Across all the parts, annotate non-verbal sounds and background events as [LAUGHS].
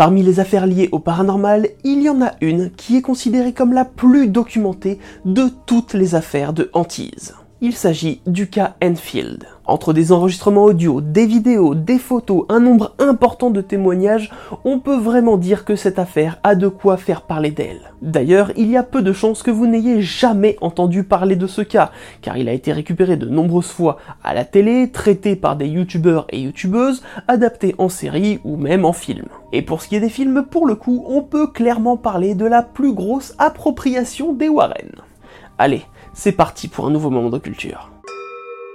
Parmi les affaires liées au paranormal, il y en a une qui est considérée comme la plus documentée de toutes les affaires de hantise. Il s'agit du cas Enfield. Entre des enregistrements audio, des vidéos, des photos, un nombre important de témoignages, on peut vraiment dire que cette affaire a de quoi faire parler d'elle. D'ailleurs, il y a peu de chances que vous n'ayez jamais entendu parler de ce cas, car il a été récupéré de nombreuses fois à la télé, traité par des youtubeurs et youtubeuses, adapté en série ou même en film. Et pour ce qui est des films, pour le coup, on peut clairement parler de la plus grosse appropriation des Warren. Allez, c'est parti pour un nouveau moment de culture.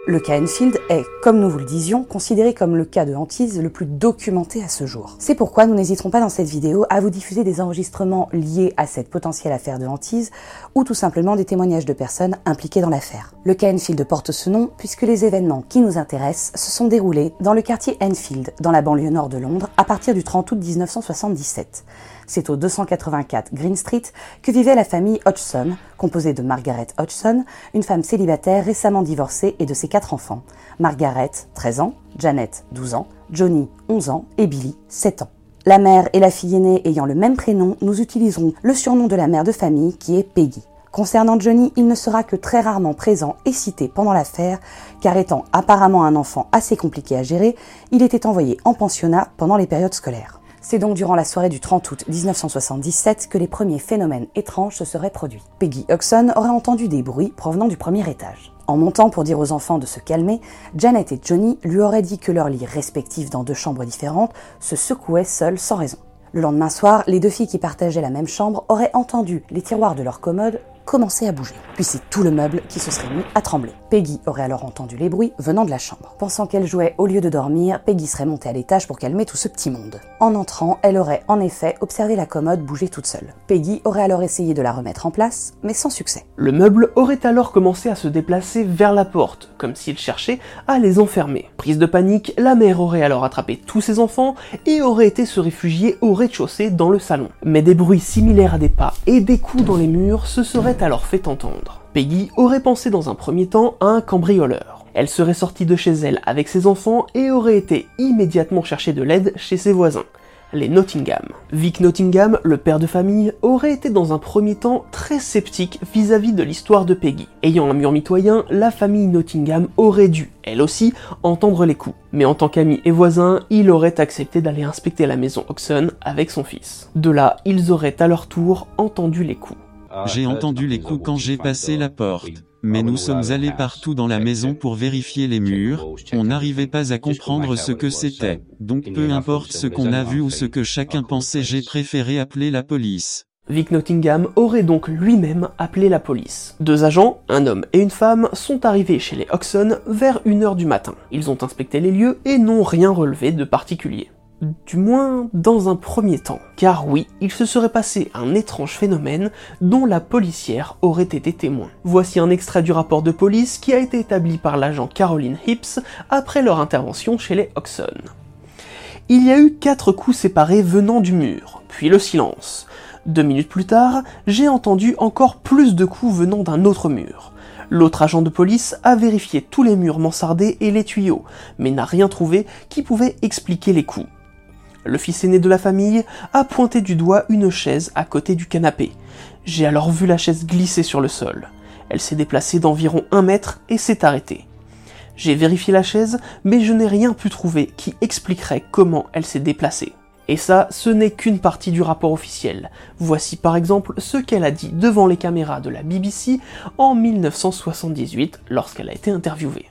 Le cas Enfield est, comme nous vous le disions, considéré comme le cas de hantise le plus documenté à ce jour. C'est pourquoi nous n'hésiterons pas dans cette vidéo à vous diffuser des enregistrements liés à cette potentielle affaire de hantise ou tout simplement des témoignages de personnes impliquées dans l'affaire. Le cas Enfield porte ce nom puisque les événements qui nous intéressent se sont déroulés dans le quartier Enfield, dans la banlieue nord de Londres, à partir du 30 août 1977. C'est au 284 Green Street que vivait la famille Hodgson, composée de Margaret Hodgson, une femme célibataire récemment divorcée et de ses quatre enfants. Margaret, 13 ans, Janet, 12 ans, Johnny, 11 ans et Billy, 7 ans. La mère et la fille aînée ayant le même prénom, nous utiliserons le surnom de la mère de famille qui est Peggy. Concernant Johnny, il ne sera que très rarement présent et cité pendant l'affaire, car étant apparemment un enfant assez compliqué à gérer, il était envoyé en pensionnat pendant les périodes scolaires. C'est donc durant la soirée du 30 août 1977 que les premiers phénomènes étranges se seraient produits. Peggy Huxon aurait entendu des bruits provenant du premier étage. En montant pour dire aux enfants de se calmer, Janet et Johnny lui auraient dit que leurs lits respectifs dans deux chambres différentes se secouaient seuls sans raison. Le lendemain soir, les deux filles qui partageaient la même chambre auraient entendu les tiroirs de leur commode commencer à bouger. Puis c'est tout le meuble qui se serait mis à trembler. Peggy aurait alors entendu les bruits venant de la chambre. Pensant qu'elle jouait au lieu de dormir, Peggy serait montée à l'étage pour calmer tout ce petit monde. En entrant, elle aurait en effet observé la commode bouger toute seule. Peggy aurait alors essayé de la remettre en place, mais sans succès. Le meuble aurait alors commencé à se déplacer vers la porte, comme s'il cherchait à les enfermer. Prise de panique, la mère aurait alors attrapé tous ses enfants et aurait été se réfugier au rez-de-chaussée dans le salon. Mais des bruits similaires à des pas et des coups dans les murs se seraient alors fait entendre. Peggy aurait pensé dans un premier temps à un cambrioleur. Elle serait sortie de chez elle avec ses enfants et aurait été immédiatement chercher de l'aide chez ses voisins, les Nottingham. Vic Nottingham, le père de famille, aurait été dans un premier temps très sceptique vis-à-vis de l'histoire de Peggy. Ayant un mur mitoyen, la famille Nottingham aurait dû, elle aussi, entendre les coups. Mais en tant qu'ami et voisin, il aurait accepté d'aller inspecter la maison Oxon avec son fils. De là, ils auraient à leur tour entendu les coups. J'ai entendu les coups quand j'ai passé la porte. Mais nous sommes allés partout dans la maison pour vérifier les murs, on n'arrivait pas à comprendre ce que c'était. Donc peu importe ce qu'on a vu ou ce que chacun pensait, j'ai préféré appeler la police. Vic Nottingham aurait donc lui-même appelé la police. Deux agents, un homme et une femme, sont arrivés chez les Oxon vers 1h du matin. Ils ont inspecté les lieux et n'ont rien relevé de particulier. Du moins dans un premier temps. Car oui, il se serait passé un étrange phénomène dont la policière aurait été témoin. Voici un extrait du rapport de police qui a été établi par l'agent Caroline Hips après leur intervention chez les Oxon. Il y a eu quatre coups séparés venant du mur, puis le silence. Deux minutes plus tard, j'ai entendu encore plus de coups venant d'un autre mur. L'autre agent de police a vérifié tous les murs mansardés et les tuyaux, mais n'a rien trouvé qui pouvait expliquer les coups. Le fils aîné de la famille a pointé du doigt une chaise à côté du canapé. J'ai alors vu la chaise glisser sur le sol. Elle s'est déplacée d'environ un mètre et s'est arrêtée. J'ai vérifié la chaise, mais je n'ai rien pu trouver qui expliquerait comment elle s'est déplacée. Et ça, ce n'est qu'une partie du rapport officiel. Voici par exemple ce qu'elle a dit devant les caméras de la BBC en 1978 lorsqu'elle a été interviewée.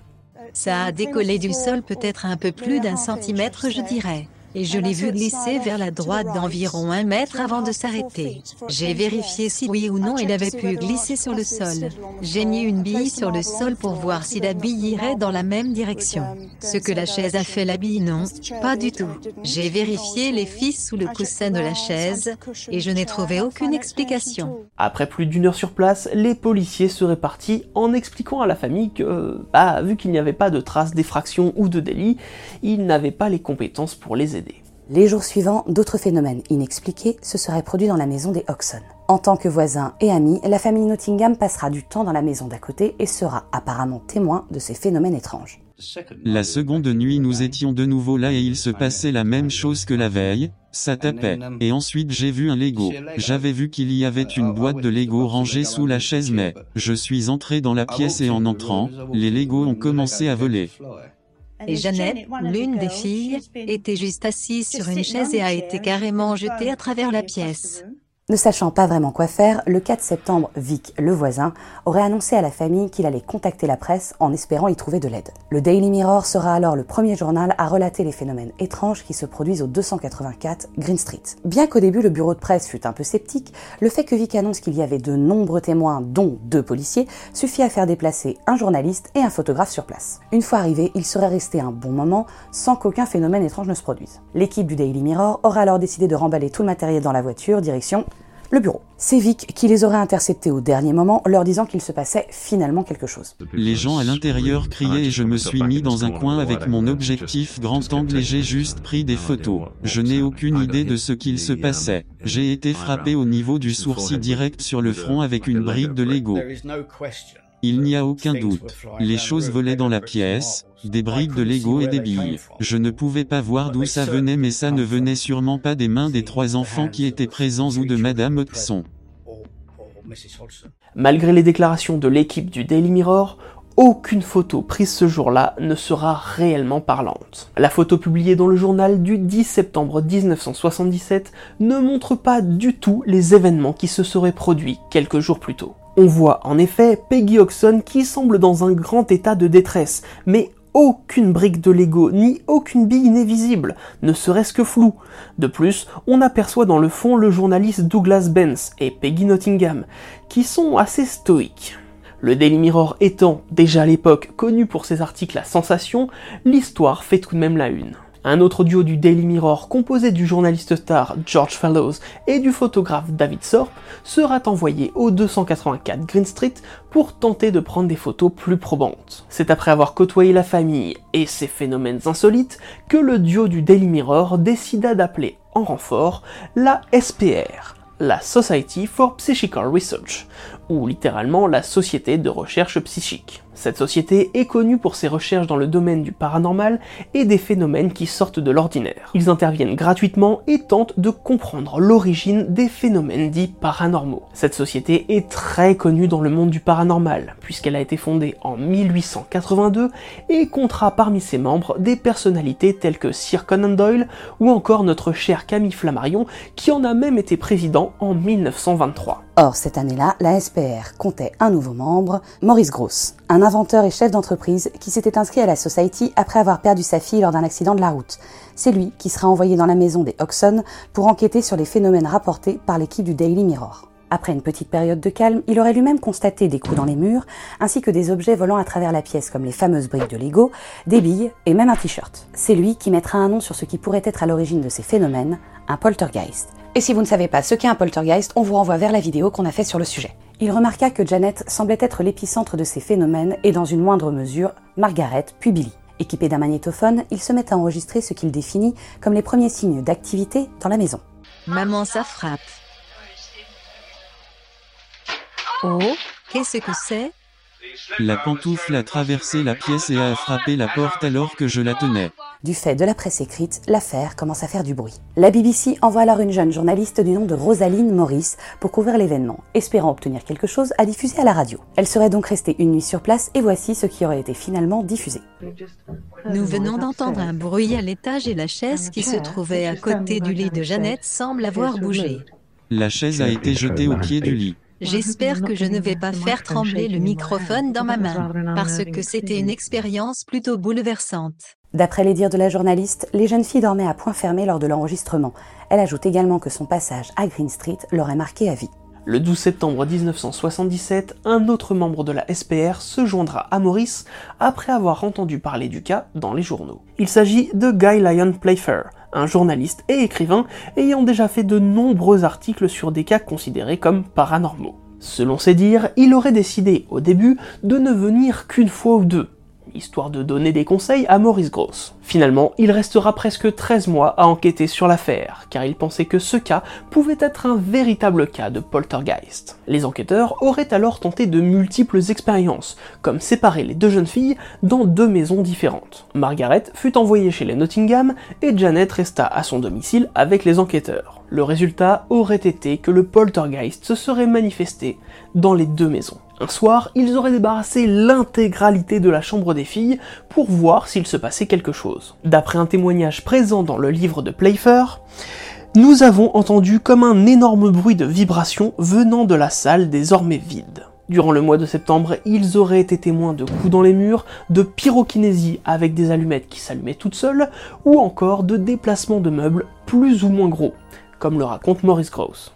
Ça a décollé du sol peut-être un peu plus d'un centimètre, je dirais et je l'ai vu glisser vers la droite d'environ un mètre avant de s'arrêter. J'ai vérifié si oui ou non il avait pu glisser sur le sol. J'ai mis une bille sur le sol pour voir si la bille irait dans la même direction. Ce que la chaise a fait la bille non, pas du tout. J'ai vérifié les fils sous le coussin de la chaise et je n'ai trouvé aucune explication. Après plus d'une heure sur place, les policiers seraient partis en expliquant à la famille que, bah, vu qu'il n'y avait pas de traces d'effraction ou de délit, ils n'avaient pas les compétences pour les aider. Les jours suivants, d'autres phénomènes inexpliqués se seraient produits dans la maison des Oxon. En tant que voisins et amis, la famille Nottingham passera du temps dans la maison d'à côté et sera apparemment témoin de ces phénomènes étranges. La seconde nuit, nous étions de nouveau là et il se passait la même chose que la veille, ça tapait. Et ensuite j'ai vu un Lego. J'avais vu qu'il y avait une boîte de Lego rangée sous la chaise mais, je suis entré dans la pièce et en entrant, les Lego ont commencé à voler. Et Jeannette, l'une des filles, était juste assise sur une chaise et a été carrément jetée à travers la pièce. Ne sachant pas vraiment quoi faire, le 4 septembre, Vic, le voisin, aurait annoncé à la famille qu'il allait contacter la presse en espérant y trouver de l'aide. Le Daily Mirror sera alors le premier journal à relater les phénomènes étranges qui se produisent au 284 Green Street. Bien qu'au début le bureau de presse fût un peu sceptique, le fait que Vic annonce qu'il y avait de nombreux témoins, dont deux policiers, suffit à faire déplacer un journaliste et un photographe sur place. Une fois arrivé, il serait resté un bon moment sans qu'aucun phénomène étrange ne se produise. L'équipe du Daily Mirror aura alors décidé de remballer tout le matériel dans la voiture, direction le bureau. C'est Vic qui les aurait interceptés au dernier moment, leur disant qu'il se passait finalement quelque chose. Les gens à l'intérieur criaient et je me suis mis dans un coin avec mon objectif grand angle et j'ai juste pris des photos. Je n'ai aucune idée de ce qu'il se passait. J'ai été frappé au niveau du sourcil direct sur le front avec une brique de Lego. Il n'y a aucun doute. Les choses volaient dans la pièce, des briques de Lego et des billes. Je ne pouvais pas voir d'où ça venait mais ça ne venait sûrement pas des mains des trois enfants qui étaient présents ou de Madame Hodgson. Malgré les déclarations de l'équipe du Daily Mirror, aucune photo prise ce jour-là ne sera réellement parlante. La photo publiée dans le journal du 10 septembre 1977 ne montre pas du tout les événements qui se seraient produits quelques jours plus tôt. On voit en effet Peggy Oxon qui semble dans un grand état de détresse, mais aucune brique de Lego ni aucune bille n'est visible, ne serait-ce que flou. De plus, on aperçoit dans le fond le journaliste Douglas Benz et Peggy Nottingham, qui sont assez stoïques. Le Daily Mirror étant déjà à l'époque connu pour ses articles à sensation, l'histoire fait tout de même la une. Un autre duo du Daily Mirror composé du journaliste star George Fallows et du photographe David Sorp sera envoyé au 284 Green Street pour tenter de prendre des photos plus probantes. C'est après avoir côtoyé la famille et ses phénomènes insolites que le duo du Daily Mirror décida d'appeler en renfort la SPR, la Society for Psychical Research, ou littéralement la Société de recherche psychique. Cette société est connue pour ses recherches dans le domaine du paranormal et des phénomènes qui sortent de l'ordinaire. Ils interviennent gratuitement et tentent de comprendre l'origine des phénomènes dits paranormaux. Cette société est très connue dans le monde du paranormal, puisqu'elle a été fondée en 1882 et comptera parmi ses membres des personnalités telles que Sir Conan Doyle ou encore notre cher Camille Flammarion, qui en a même été président en 1923. Or, cette année-là, la SPR comptait un nouveau membre, Maurice Gross, un inventeur et chef d'entreprise qui s'était inscrit à la Society après avoir perdu sa fille lors d'un accident de la route. C'est lui qui sera envoyé dans la maison des Oxon pour enquêter sur les phénomènes rapportés par l'équipe du Daily Mirror. Après une petite période de calme, il aurait lui-même constaté des coups dans les murs, ainsi que des objets volant à travers la pièce comme les fameuses briques de Lego, des billes et même un t-shirt. C'est lui qui mettra un nom sur ce qui pourrait être à l'origine de ces phénomènes, un poltergeist. Et si vous ne savez pas ce qu'est un poltergeist, on vous renvoie vers la vidéo qu'on a faite sur le sujet. Il remarqua que Janet semblait être l'épicentre de ces phénomènes et dans une moindre mesure, Margaret puis Billy. Équipés d'un magnétophone, ils se mettent à enregistrer ce qu'il définit comme les premiers signes d'activité dans la maison. Maman, ça frappe. Oh, qu'est-ce que c'est? La pantoufle a traversé la pièce et a frappé la porte alors que je la tenais. Du fait de la presse écrite, l'affaire commence à faire du bruit. La BBC envoie alors une jeune journaliste du nom de Rosaline Morris pour couvrir l'événement, espérant obtenir quelque chose à diffuser à la radio. Elle serait donc restée une nuit sur place et voici ce qui aurait été finalement diffusé. Nous venons d'entendre un bruit à l'étage et la chaise qui se trouvait à côté du lit de Jeannette semble avoir bougé. La chaise a été jetée au pied du lit. J'espère que je ne vais pas faire trembler le microphone dans ma main, parce que c'était une expérience plutôt bouleversante. D'après les dires de la journaliste, les jeunes filles dormaient à point fermé lors de l'enregistrement. Elle ajoute également que son passage à Green Street l'aurait marqué à vie. Le 12 septembre 1977, un autre membre de la SPR se joindra à Maurice après avoir entendu parler du cas dans les journaux. Il s'agit de Guy Lyon Playfair, un journaliste et écrivain ayant déjà fait de nombreux articles sur des cas considérés comme paranormaux. Selon ses dires, il aurait décidé au début de ne venir qu'une fois ou deux, histoire de donner des conseils à Maurice Gross. Finalement, il restera presque 13 mois à enquêter sur l'affaire, car il pensait que ce cas pouvait être un véritable cas de poltergeist. Les enquêteurs auraient alors tenté de multiples expériences, comme séparer les deux jeunes filles dans deux maisons différentes. Margaret fut envoyée chez les Nottingham et Janet resta à son domicile avec les enquêteurs. Le résultat aurait été que le poltergeist se serait manifesté dans les deux maisons. Un soir, ils auraient débarrassé l'intégralité de la chambre des filles pour voir s'il se passait quelque chose. D'après un témoignage présent dans le livre de Playfair, nous avons entendu comme un énorme bruit de vibration venant de la salle désormais vide. Durant le mois de septembre, ils auraient été témoins de coups dans les murs, de pyrokinésie avec des allumettes qui s'allumaient toutes seules, ou encore de déplacements de meubles plus ou moins gros, comme le raconte Maurice Gross.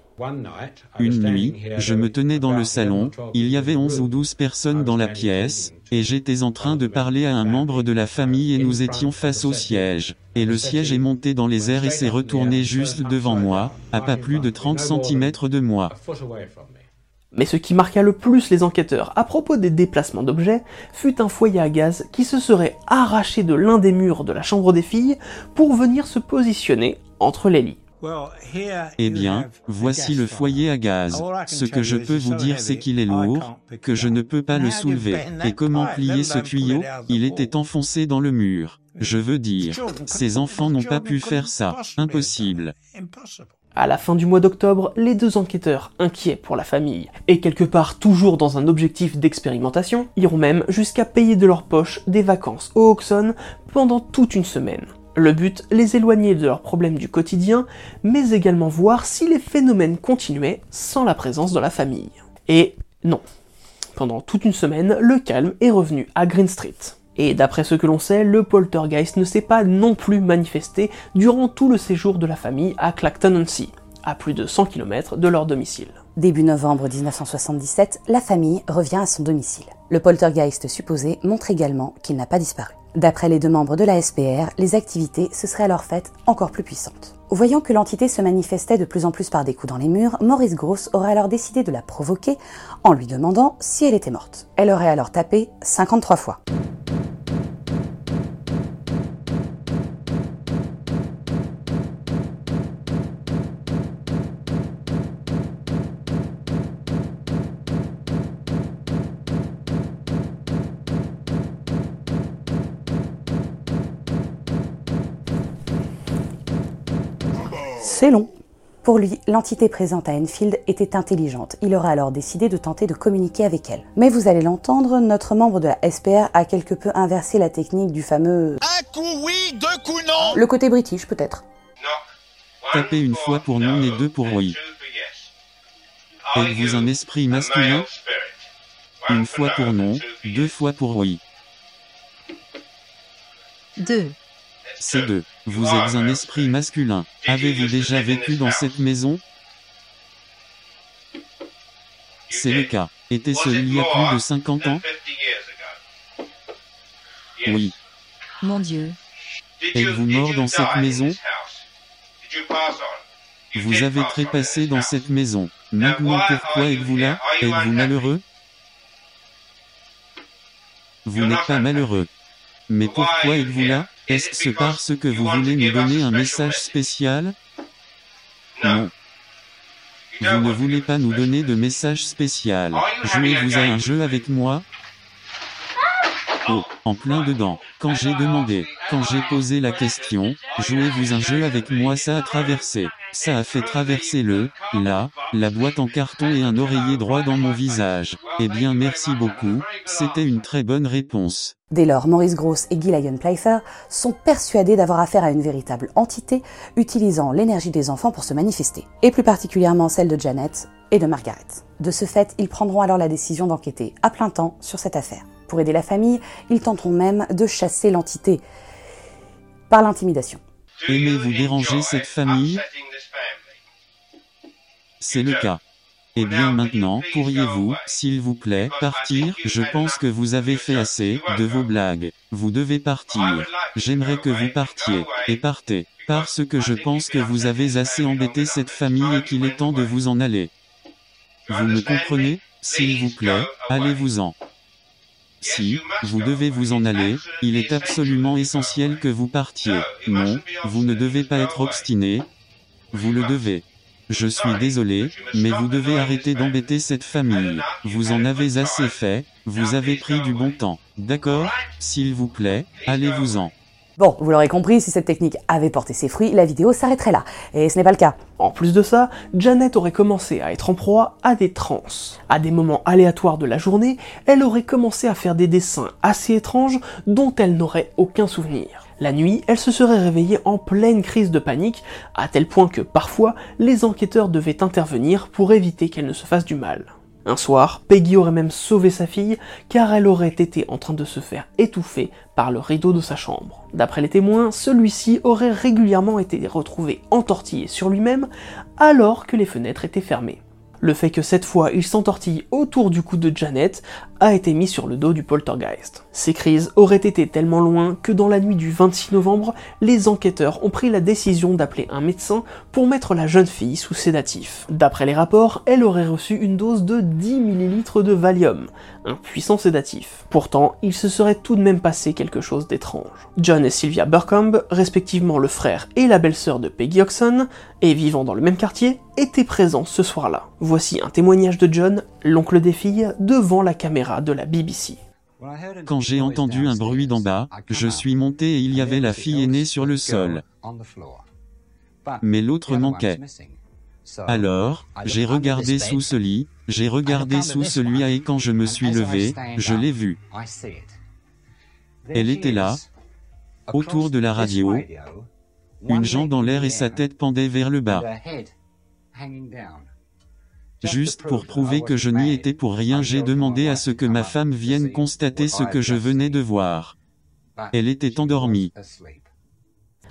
Une nuit, je me tenais dans le salon, il y avait 11 ou 12 personnes dans la pièce, et j'étais en train de parler à un membre de la famille et nous étions face au siège. Et le siège est monté dans les airs et s'est retourné juste devant moi, à pas plus de 30 cm de moi. Mais ce qui marqua le plus les enquêteurs à propos des déplacements d'objets fut un foyer à gaz qui se serait arraché de l'un des murs de la chambre des filles pour venir se positionner entre les lits. Eh bien, voici le foyer à gaz. Ce que je peux vous dire c'est qu'il est lourd, que je ne peux pas le soulever. Et comment plier ce tuyau Il était enfoncé dans le mur. Je veux dire, ces enfants n'ont pas pu faire ça. Impossible. À la fin du mois d'octobre, les deux enquêteurs, inquiets pour la famille, et quelque part toujours dans un objectif d'expérimentation, iront même jusqu'à payer de leur poche des vacances au Oxon pendant toute une semaine. Le but, les éloigner de leurs problèmes du quotidien, mais également voir si les phénomènes continuaient sans la présence de la famille. Et non. Pendant toute une semaine, le calme est revenu à Green Street. Et d'après ce que l'on sait, le poltergeist ne s'est pas non plus manifesté durant tout le séjour de la famille à Clacton-on-Sea, à plus de 100 km de leur domicile. Début novembre 1977, la famille revient à son domicile. Le poltergeist supposé montre également qu'il n'a pas disparu. D'après les deux membres de la SPR, les activités se seraient alors faites encore plus puissantes. Voyant que l'entité se manifestait de plus en plus par des coups dans les murs, Maurice Gross aurait alors décidé de la provoquer en lui demandant si elle était morte. Elle aurait alors tapé 53 fois. C'est long. Pour lui, l'entité présente à Enfield était intelligente. Il aurait alors décidé de tenter de communiquer avec elle. Mais vous allez l'entendre, notre membre de la SPR a quelque peu inversé la technique du fameux... Un coup oui, deux coups non Le côté british peut-être. Tapez une fois pour non et deux pour oui. Êtes-vous un esprit masculin Une fois pour non, deux fois pour oui. Deux. C'est deux. Vous êtes un esprit masculin. Avez-vous déjà vécu dans cette maison? C'est le cas. Était-ce il y a plus de 50 ans Oui. Mon Dieu. Êtes-vous mort dans cette maison Vous avez trépassé dans cette maison. Maintenant pourquoi êtes-vous là? Êtes-vous malheureux? Vous n'êtes pas malheureux. Mais pourquoi êtes-vous là? Est-ce parce que vous voulez nous donner un message spécial? Non. Vous ne voulez pas nous donner de message spécial. Jouez-vous à un jeu avec moi? Oh, en plein dedans. Quand j'ai demandé, quand j'ai posé la question, jouez-vous un jeu avec moi ça a traversé. Ça a fait traverser le, là, la boîte en carton et un oreiller droit dans mon visage. Eh bien merci beaucoup, c'était une très bonne réponse. Dès lors, Maurice Gross et Guy Lyon Playfair sont persuadés d'avoir affaire à une véritable entité utilisant l'énergie des enfants pour se manifester, et plus particulièrement celle de Janet et de Margaret. De ce fait, ils prendront alors la décision d'enquêter à plein temps sur cette affaire. Pour aider la famille, ils tenteront même de chasser l'entité par l'intimidation. Aimez-vous déranger cette famille? C'est le cas. Eh bien maintenant, pourriez-vous, s'il vous plaît, partir? Je pense que vous avez fait assez de vos blagues. Vous devez partir. J'aimerais que vous partiez. Et partez. Parce que je pense que vous avez assez embêté cette famille et qu'il est temps de vous en aller. Vous me comprenez? S'il vous plaît, allez-vous-en. Si, vous devez vous en aller, il est absolument essentiel que vous partiez. Non, vous ne devez pas être obstiné. Vous le devez. Je suis désolé, mais vous devez arrêter d'embêter cette famille. Vous en avez assez fait, vous avez pris du bon temps. D'accord? S'il vous plaît, allez-vous-en. Bon, vous l'aurez compris, si cette technique avait porté ses fruits, la vidéo s'arrêterait là. Et ce n'est pas le cas. En plus de ça, Janet aurait commencé à être en proie à des transes. À des moments aléatoires de la journée, elle aurait commencé à faire des dessins assez étranges dont elle n'aurait aucun souvenir. La nuit, elle se serait réveillée en pleine crise de panique, à tel point que parfois, les enquêteurs devaient intervenir pour éviter qu'elle ne se fasse du mal. Un soir, Peggy aurait même sauvé sa fille car elle aurait été en train de se faire étouffer par le rideau de sa chambre. D'après les témoins, celui-ci aurait régulièrement été retrouvé entortillé sur lui-même alors que les fenêtres étaient fermées. Le fait que cette fois il s'entortille autour du cou de Janet a été mis sur le dos du poltergeist. Ces crises auraient été tellement loin que dans la nuit du 26 novembre, les enquêteurs ont pris la décision d'appeler un médecin pour mettre la jeune fille sous sédatif. D'après les rapports, elle aurait reçu une dose de 10 ml de Valium, un puissant sédatif. Pourtant, il se serait tout de même passé quelque chose d'étrange. John et Sylvia Burcombe, respectivement le frère et la belle-sœur de Peggy Oxon, et vivant dans le même quartier, étaient présents ce soir-là. Voici un témoignage de John, l'oncle des filles, devant la caméra de la BBC. Quand j'ai entendu un bruit d'en bas, je suis monté et il y avait la fille aînée sur le sol. Mais l'autre manquait. Alors, j'ai regardé sous ce lit, j'ai regardé sous celui-là et quand je me suis levé, je l'ai vue. Elle était là, autour de la radio, une jambe dans l'air et sa tête pendait vers le bas. Juste pour prouver que je n'y étais pour rien, j'ai demandé à ce que ma femme vienne constater ce que je venais de voir. Elle était endormie.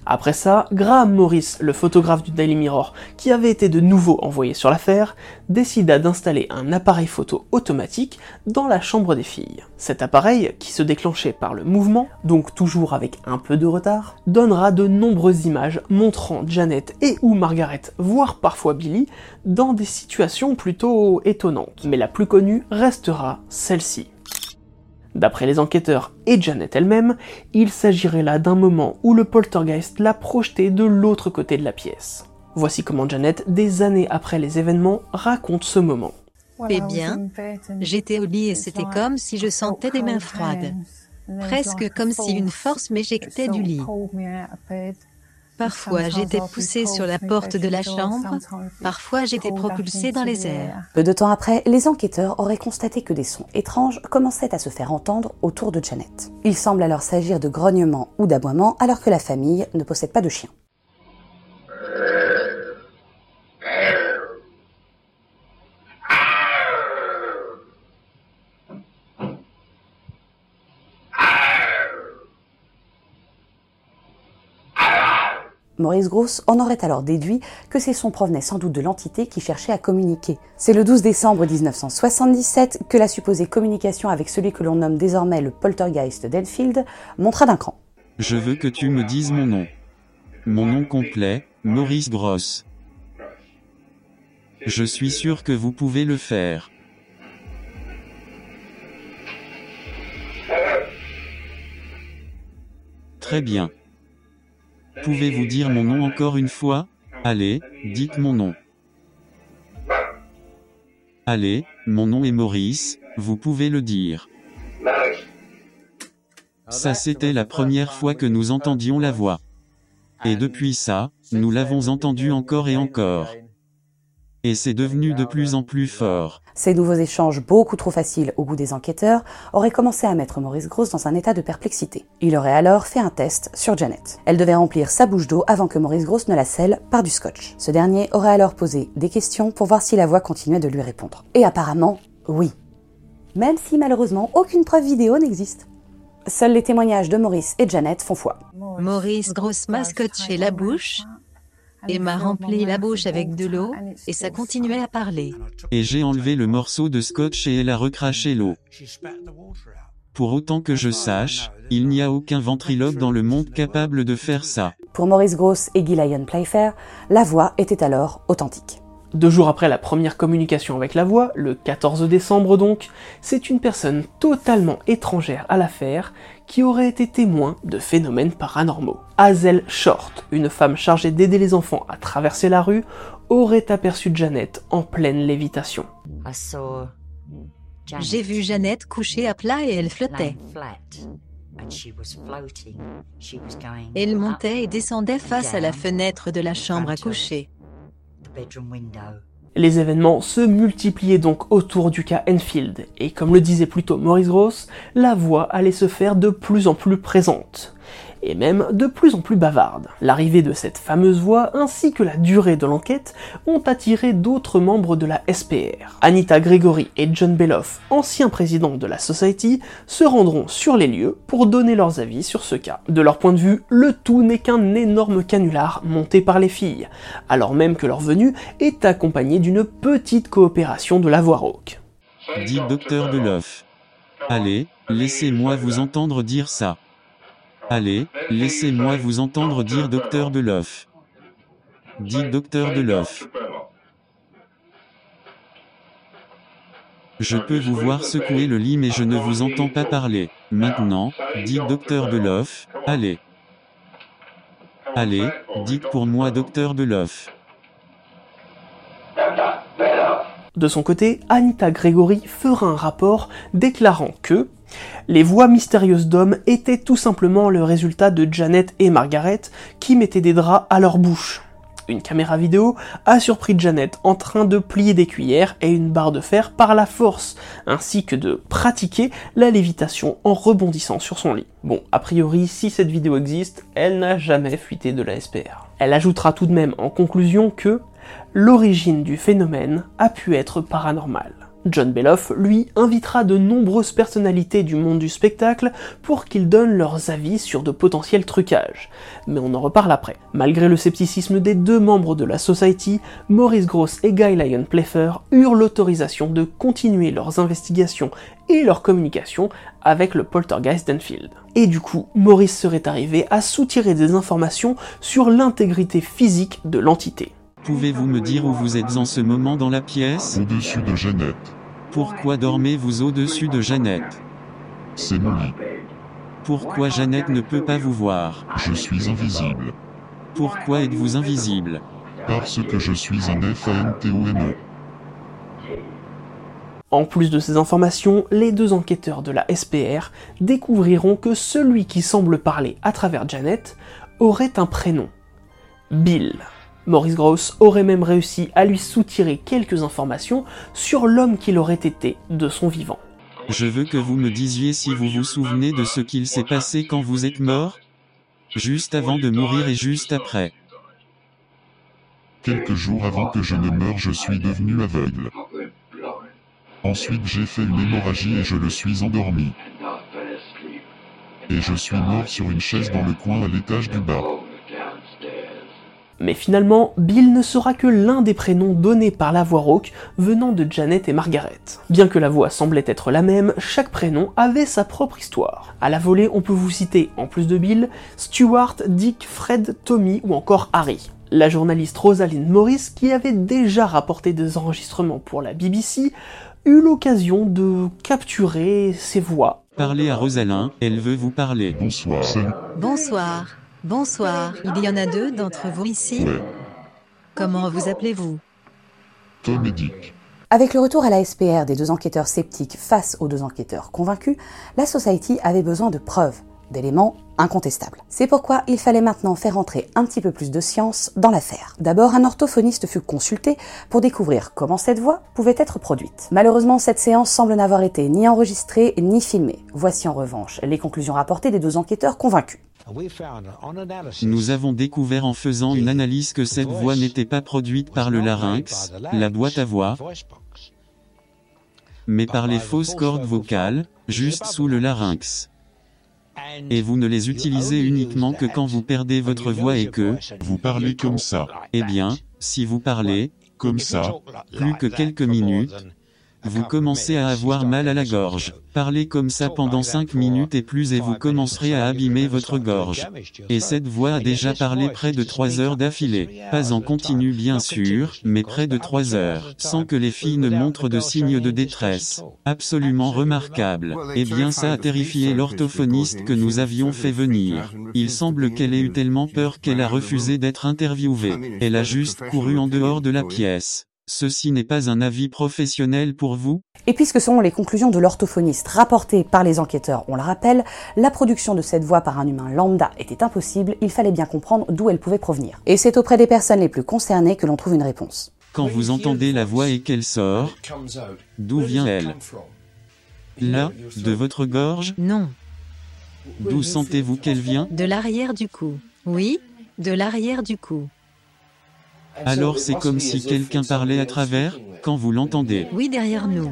Après ça, Graham Morris, le photographe du Daily Mirror, qui avait été de nouveau envoyé sur l'affaire, décida d'installer un appareil photo automatique dans la chambre des filles. Cet appareil, qui se déclenchait par le mouvement, donc toujours avec un peu de retard, donnera de nombreuses images montrant Janet et ou Margaret, voire parfois Billy, dans des situations plutôt étonnantes. Mais la plus connue restera celle-ci. D'après les enquêteurs et Janet elle-même, il s'agirait là d'un moment où le poltergeist l'a projeté de l'autre côté de la pièce. Voici comment Janet, des années après les événements, raconte ce moment. Eh bien, j'étais au lit et c'était comme si je sentais des mains froides. Presque comme si une force m'éjectait du lit. Parfois j'étais poussée sur la porte de la chambre, parfois j'étais propulsée dans les airs. Peu de temps après, les enquêteurs auraient constaté que des sons étranges commençaient à se faire entendre autour de Janet. Il semble alors s'agir de grognements ou d'aboiements alors que la famille ne possède pas de chien. Maurice Gross en aurait alors déduit que ces sons provenaient sans doute de l'entité qui cherchait à communiquer. C'est le 12 décembre 1977 que la supposée communication avec celui que l'on nomme désormais le poltergeist d'Enfield montra d'un cran. Je veux que tu me dises mon nom. Mon nom complet, Maurice Gross. Je suis sûr que vous pouvez le faire. Très bien. Pouvez-vous dire mon nom encore une fois? Allez, dites mon nom. Allez, mon nom est Maurice, vous pouvez le dire. Ça c'était la première fois que nous entendions la voix. Et depuis ça, nous l'avons entendu encore et encore. Et c'est devenu de plus en plus fort. Ces nouveaux échanges beaucoup trop faciles au goût des enquêteurs auraient commencé à mettre Maurice Gross dans un état de perplexité. Il aurait alors fait un test sur Janet. Elle devait remplir sa bouche d'eau avant que Maurice Gross ne la scelle par du scotch. Ce dernier aurait alors posé des questions pour voir si la voix continuait de lui répondre. Et apparemment, oui. Même si malheureusement aucune preuve vidéo n'existe. Seuls les témoignages de Maurice et Janet font foi. Maurice Gross m'a scotché la bouche et m'a rempli la bouche avec de l'eau, et ça continuait à parler. Et j'ai enlevé le morceau de scotch et elle a recraché l'eau. Pour autant que je sache, il n'y a aucun ventriloque dans le monde capable de faire ça. Pour Maurice Gross et Gillian Playfair, la voix était alors authentique. Deux jours après la première communication avec la voix, le 14 décembre donc, c'est une personne totalement étrangère à l'affaire qui aurait été témoin de phénomènes paranormaux. Hazel Short, une femme chargée d'aider les enfants à traverser la rue, aurait aperçu Janet en pleine lévitation. J'ai vu Janet couchée à plat et elle flottait. Elle montait et descendait face à la fenêtre de la chambre à coucher. Les événements se multipliaient donc autour du cas Enfield, et comme le disait plutôt Maurice Gross, la voix allait se faire de plus en plus présente et même de plus en plus bavarde. L'arrivée de cette fameuse voix ainsi que la durée de l'enquête ont attiré d'autres membres de la SPR. Anita Gregory et John Beloff, anciens présidents de la Society, se rendront sur les lieux pour donner leurs avis sur ce cas. De leur point de vue, le tout n'est qu'un énorme canular monté par les filles, alors même que leur venue est accompagnée d'une petite coopération de la voix rauque. Dit docteur Beloff. Allez, laissez-moi vous entendre dire ça. Allez, laissez-moi vous entendre dire docteur Beloff. Dit docteur Beloff. Je peux vous voir secouer le lit mais je ne vous entends pas parler. Maintenant, dit docteur Beloff, allez. Allez, dites pour moi docteur Beloff. De son côté, Anita Gregory fera un rapport déclarant que les voix mystérieuses d'hommes étaient tout simplement le résultat de Janet et Margaret qui mettaient des draps à leur bouche. Une caméra vidéo a surpris Janet en train de plier des cuillères et une barre de fer par la force, ainsi que de pratiquer la lévitation en rebondissant sur son lit. Bon, a priori, si cette vidéo existe, elle n'a jamais fuité de la SPR. Elle ajoutera tout de même en conclusion que l'origine du phénomène a pu être paranormale. John Beloff, lui, invitera de nombreuses personnalités du monde du spectacle pour qu'ils donnent leurs avis sur de potentiels trucages. Mais on en reparle après. Malgré le scepticisme des deux membres de la Society, Maurice Gross et Guy Lyon Playfair eurent l'autorisation de continuer leurs investigations et leurs communications avec le poltergeist d'Enfield. Et du coup, Maurice serait arrivé à soutirer des informations sur l'intégrité physique de l'entité. Pouvez-vous me dire où vous êtes en ce moment dans la pièce? Au-dessus de Jeannette. Pourquoi dormez-vous au-dessus de Jeannette? C'est mon lit. Pourquoi Jeannette ne peut pas vous voir? Je suis invisible. Pourquoi êtes-vous invisible? Parce que je suis un FANTOME. En plus de ces informations, les deux enquêteurs de la SPR découvriront que celui qui semble parler à travers Janet aurait un prénom. Bill. Maurice Gross aurait même réussi à lui soutirer quelques informations sur l'homme qu'il aurait été de son vivant. Je veux que vous me disiez si vous vous souvenez de ce qu'il s'est passé quand vous êtes mort Juste avant de mourir et juste après. Quelques jours avant que je ne meure, je suis devenu aveugle. Ensuite, j'ai fait une hémorragie et je le suis endormi. Et je suis mort sur une chaise dans le coin à l'étage du bas. Mais finalement, Bill ne sera que l'un des prénoms donnés par la voix rauque venant de Janet et Margaret. Bien que la voix semblait être la même, chaque prénom avait sa propre histoire. À la volée, on peut vous citer, en plus de Bill, Stuart, Dick, Fred, Tommy ou encore Harry. La journaliste Rosalind Morris, qui avait déjà rapporté des enregistrements pour la BBC, eu l'occasion de capturer ces voix. Parlez à Rosalyn, elle veut vous parler. Bonsoir. Bonsoir. Bonsoir. Il y en a deux d'entre vous ici Ouais. Comment vous appelez-vous? Tom et Dick. Avec le retour à la SPR des deux enquêteurs sceptiques face aux deux enquêteurs convaincus, la Society avait besoin de preuves, d'éléments incontestables. C'est pourquoi il fallait maintenant faire entrer un petit peu plus de science dans l'affaire. D'abord, un orthophoniste fut consulté pour découvrir comment cette voix pouvait être produite. Malheureusement, cette séance semble n'avoir été ni enregistrée ni filmée. Voici en revanche les conclusions rapportées des deux enquêteurs convaincus. Nous avons découvert en faisant une analyse que cette voix n'était pas produite par le larynx, la boîte à voix, mais par les fausses cordes vocales, juste sous le larynx. Et vous ne les utilisez uniquement que quand vous perdez votre voix et que, Vous parlez comme ça. eh bien, si vous parlez, Comme ça. plus que quelques minutes, vous commencez à avoir mal à la gorge. Parlez comme ça pendant 5 minutes et plus et vous commencerez à abîmer votre gorge. Et cette voix a déjà parlé près de 3 heures d'affilée. Pas en continu bien sûr, mais près de 3 heures, sans que les filles ne montrent de signes de détresse. Absolument remarquable. Eh bien ça a terrifié l'orthophoniste que nous avions fait venir. Il semble qu'elle ait eu tellement peur qu'elle a refusé d'être interviewée. Elle a juste couru en dehors de la pièce. Ceci n'est pas un avis professionnel pour vous? Et puisque selon les conclusions de l'orthophoniste rapportées par les enquêteurs, on le rappelle, la production de cette voix par un humain lambda était impossible, il fallait bien comprendre d'où elle pouvait provenir. Et c'est auprès des personnes les plus concernées que l'on trouve une réponse. Quand vous entendez la voix et qu'elle sort, d'où vient-elle Là, de votre gorge? Non. D'où sentez-vous qu'elle vient? De l'arrière du cou. Oui, de l'arrière du cou. Alors c'est comme si quelqu'un parlait à travers, quand vous l'entendez. Oui, derrière nous.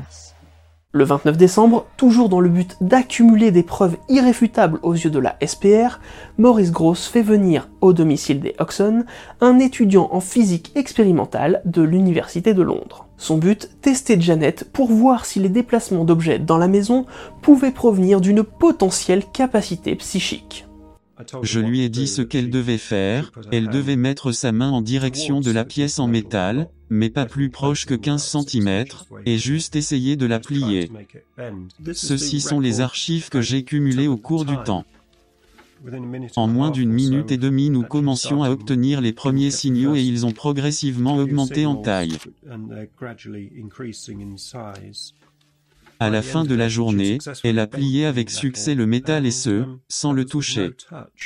Le 29 décembre, toujours dans le but d'accumuler des preuves irréfutables aux yeux de la SPR, Maurice Gross fait venir au domicile des Oxon un étudiant en physique expérimentale de l'Université de Londres. Son but, tester Janet pour voir si les déplacements d'objets dans la maison pouvaient provenir d'une potentielle capacité psychique. Je lui ai dit ce qu'elle devait faire, elle devait mettre sa main en direction de la pièce en métal, mais pas plus proche que 15 cm, et juste essayer de la plier. Ceci sont les archives que j'ai cumulées au cours du temps. En moins d'une minute et demie, nous commencions à obtenir les premiers signaux et ils ont progressivement augmenté en taille. À la fin de la journée, elle a plié avec succès le métal et ce, sans le toucher.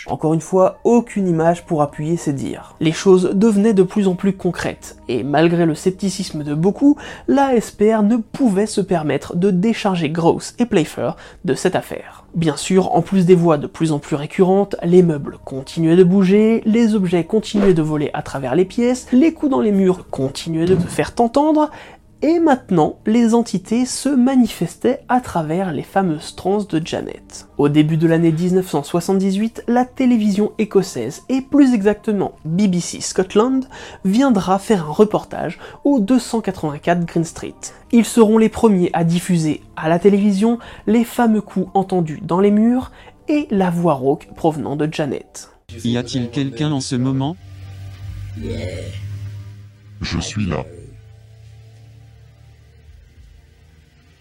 Encore une fois, aucune image pour appuyer ces dires. Les choses devenaient de plus en plus concrètes, et malgré le scepticisme de beaucoup, la SPR ne pouvait se permettre de décharger Gross et Playfair de cette affaire. Bien sûr, en plus des voix de plus en plus récurrentes, les meubles continuaient de bouger, les objets continuaient de voler à travers les pièces, les coups dans les murs continuaient de se faire entendre, et maintenant, les entités se manifestaient à travers les fameuses trans de Janet. Au début de l'année 1978, la télévision écossaise, et plus exactement BBC Scotland, viendra faire un reportage au 284 Green Street. Ils seront les premiers à diffuser à la télévision les fameux coups entendus dans les murs et la voix rauque provenant de Janet. Y a-t-il quelqu'un en ce moment? Je suis là.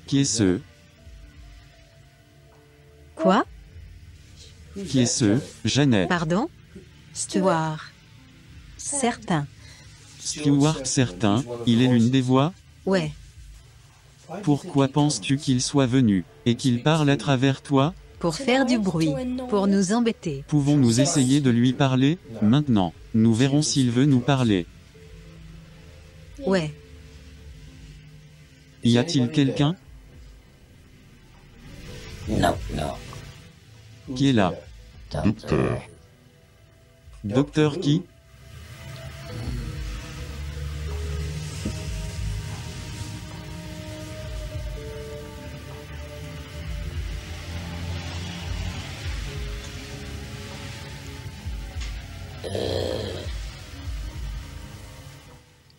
Qui est ce Quoi Qui est ce Jeannette Pardon Stuart. Certain. Stewart certain, il est l'une des voix Ouais. Pourquoi penses-tu qu'il soit venu Et qu'il parle à travers toi Pour faire du bruit. Pour nous embêter. Pouvons-nous essayer de lui parler Maintenant? Nous verrons s'il veut nous parler. Ouais. Y a-t-il quelqu'un? Qui est là Docteur. Docteur qui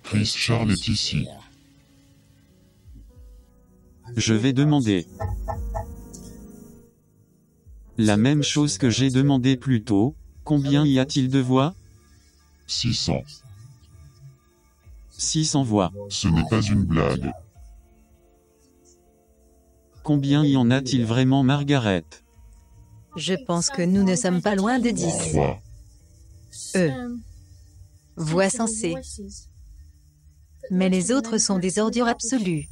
Chris Charles est ici. Je vais demander. La même chose que j'ai demandé plus tôt. Combien y a-t-il de voix? 600. 600 voix. Ce n'est pas une blague. Combien y en a-t-il vraiment Margaret? Je pense que nous ne sommes pas loin de 10. 3. E. Voix sensée. Mais les autres sont des ordures absolues.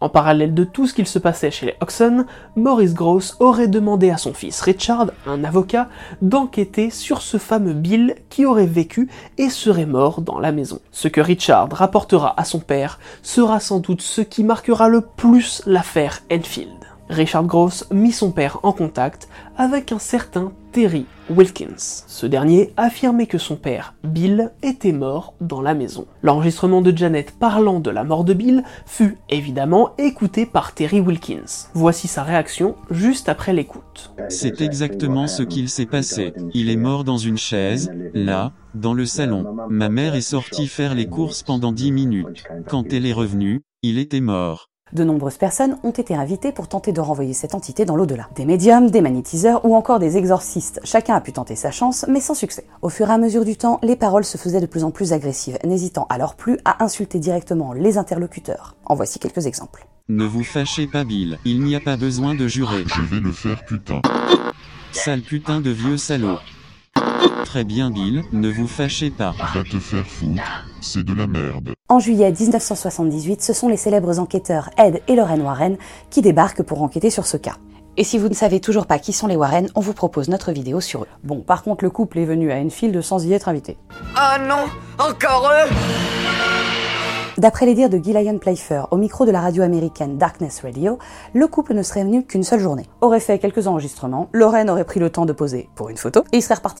En parallèle de tout ce qu'il se passait chez les Oxon, Maurice Gross aurait demandé à son fils Richard, un avocat, d'enquêter sur ce fameux Bill qui aurait vécu et serait mort dans la maison. Ce que Richard rapportera à son père sera sans doute ce qui marquera le plus l'affaire Enfield. Richard Gross mit son père en contact avec un certain Terry Wilkins. Ce dernier affirmait que son père, Bill, était mort dans la maison. L'enregistrement de Janet parlant de la mort de Bill fut évidemment écouté par Terry Wilkins. Voici sa réaction juste après l'écoute. C'est exactement ce qu'il s'est passé. Il est mort dans une chaise, là, dans le salon. Ma mère est sortie faire les courses pendant 10 minutes. Quand elle est revenue, il était mort. De nombreuses personnes ont été invitées pour tenter de renvoyer cette entité dans l'au-delà. Des médiums, des magnétiseurs ou encore des exorcistes. Chacun a pu tenter sa chance, mais sans succès. Au fur et à mesure du temps, les paroles se faisaient de plus en plus agressives, n'hésitant alors plus à insulter directement les interlocuteurs. En voici quelques exemples. Ne vous fâchez pas Bill, il n'y a pas besoin de jurer. Je vais le faire putain. Sale putain de vieux salaud. Très bien Bill, ne vous fâchez pas. Va te faire foutre. C'est de la merde. En juillet 1978, ce sont les célèbres enquêteurs Ed et Lorraine Warren qui débarquent pour enquêter sur ce cas. Et si vous ne savez toujours pas qui sont les Warren, on vous propose notre vidéo sur eux. Bon, par contre, le couple est venu à Enfield sans y être invité. Oh non Encore eux D'après les dires de Gillian Playfair au micro de la radio américaine Darkness Radio, le couple ne serait venu qu'une seule journée. Aurait fait quelques enregistrements, Lorraine aurait pris le temps de poser pour une photo et il serait reparti.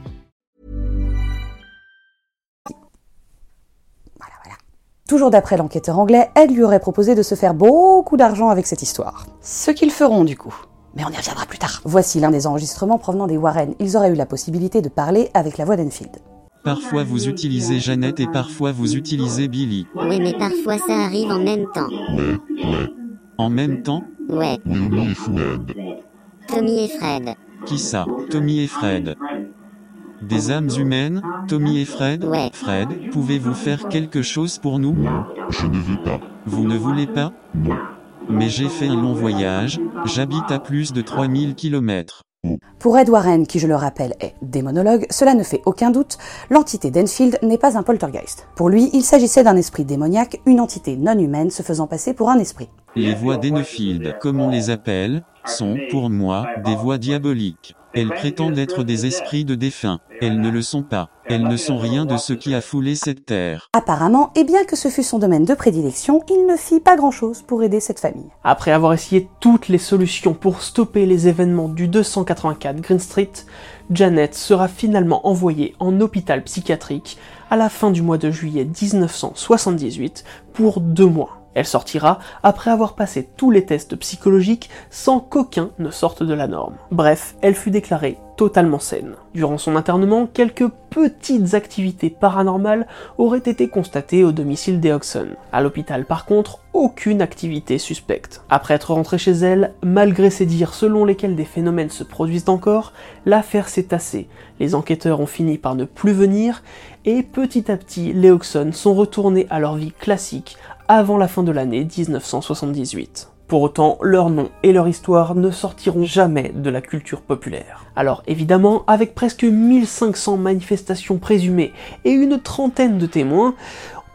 Toujours d'après l'enquêteur anglais, Ed lui aurait proposé de se faire beaucoup d'argent avec cette histoire. Ce qu'ils feront du coup. Mais on y reviendra plus tard. Voici l'un des enregistrements provenant des Warren. Ils auraient eu la possibilité de parler avec la voix d'Enfield. Parfois vous utilisez Jeannette et parfois vous utilisez Billy. Oui, mais parfois ça arrive en même temps. Ouais, ouais. En même temps? Ouais. Et Fouad. Tommy et Fred. Qui ça? Tommy et Fred. Des âmes humaines Tommy et Fred Ouais. Fred, pouvez-vous faire quelque chose pour nous? Non, je ne veux pas. Vous ne voulez pas? Non. Mais j'ai fait un long voyage, j'habite à plus de 3000 km. Pour Ed Warren, qui je le rappelle est démonologue, cela ne fait aucun doute, l'entité d'Enfield n'est pas un poltergeist. Pour lui, il s'agissait d'un esprit démoniaque, une entité non humaine se faisant passer pour un esprit. Les voix d'Enfield, comme on les appelle, sont, pour moi, des voix diaboliques. Elles prétendent être des esprits de défunts. Elles ne le sont pas. Elles ne sont rien de ce qui a foulé cette terre. Apparemment, et bien que ce fût son domaine de prédilection, il ne fit pas grand-chose pour aider cette famille. Après avoir essayé toutes les solutions pour stopper les événements du 284 Green Street, Janet sera finalement envoyée en hôpital psychiatrique à la fin du mois de juillet 1978 pour deux mois. Elle sortira après avoir passé tous les tests psychologiques sans qu'aucun ne sorte de la norme. Bref, elle fut déclarée totalement saine. Durant son internement, quelques petites activités paranormales auraient été constatées au domicile des. À l'hôpital par contre, aucune activité suspecte. Après être rentrée chez elle, malgré ses dires selon lesquels des phénomènes se produisent encore, l'affaire s'est tassée. Les enquêteurs ont fini par ne plus venir et petit à petit, les Oxon sont retournés à leur vie classique avant la fin de l'année 1978. Pour autant, leur nom et leur histoire ne sortiront jamais de la culture populaire. Alors évidemment, avec presque 1500 manifestations présumées et une trentaine de témoins,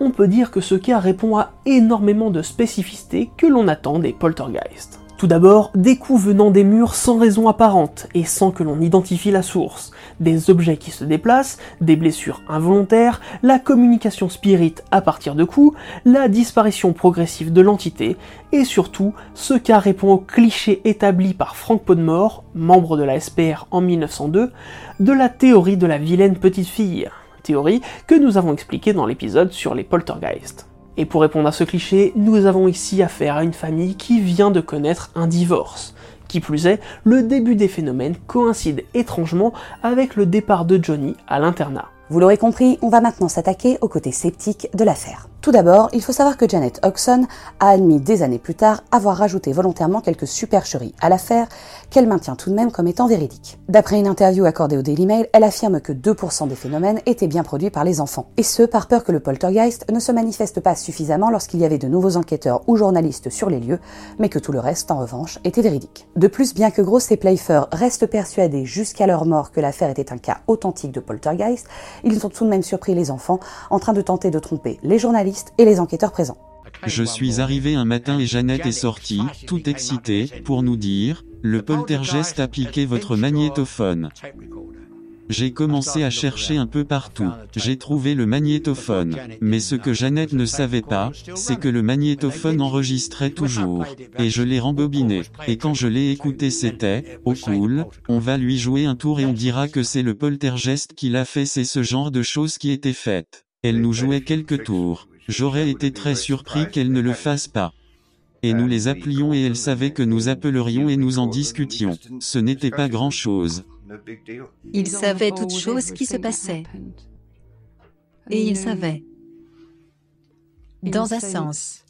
on peut dire que ce cas répond à énormément de spécificités que l'on attend des poltergeists. Tout d'abord, des coups venant des murs sans raison apparente et sans que l'on identifie la source, des objets qui se déplacent, des blessures involontaires, la communication spirit à partir de coups, la disparition progressive de l'entité, et surtout, ce cas répond au cliché établi par Frank Podmore, membre de la SPR en 1902, de la théorie de la vilaine petite fille, théorie que nous avons expliquée dans l'épisode sur les poltergeists. Et pour répondre à ce cliché, nous avons ici affaire à une famille qui vient de connaître un divorce. Qui plus est, le début des phénomènes coïncide étrangement avec le départ de Johnny à l'internat. Vous l'aurez compris, on va maintenant s'attaquer au côté sceptique de l'affaire. Tout d'abord, il faut savoir que Janet Oxon a admis des années plus tard avoir rajouté volontairement quelques supercheries à l'affaire qu'elle maintient tout de même comme étant véridiques. D'après une interview accordée au Daily Mail, elle affirme que 2% des phénomènes étaient bien produits par les enfants. Et ce, par peur que le poltergeist ne se manifeste pas suffisamment lorsqu'il y avait de nouveaux enquêteurs ou journalistes sur les lieux, mais que tout le reste, en revanche, était véridique. De plus, bien que Gross et Playfair restent persuadés jusqu'à leur mort que l'affaire était un cas authentique de poltergeist, ils ont tout de même surpris les enfants en train de tenter de tromper les journalistes et les enquêteurs présents. Je suis arrivé un matin et Jeannette est sortie, tout excitée, pour nous dire, le poltergeist a piqué votre magnétophone. J'ai commencé à chercher un peu partout. J'ai trouvé le magnétophone. Mais ce que Jeannette ne savait pas, c'est que le magnétophone enregistrait toujours. Et je l'ai rembobiné. Et quand je l'ai écouté c'était, oh cool, on va lui jouer un tour et on dira que c'est le poltergeist qui l'a fait c'est ce genre de choses qui étaient faites. Elle nous jouait quelques tours. J'aurais été très surpris qu'elle ne le fasse pas. Et nous les appelions et elle savait que nous appellerions et nous en discutions. Ce n'était pas grand-chose. Il savait toutes choses qui se passaient. Et il savait, dans un sens,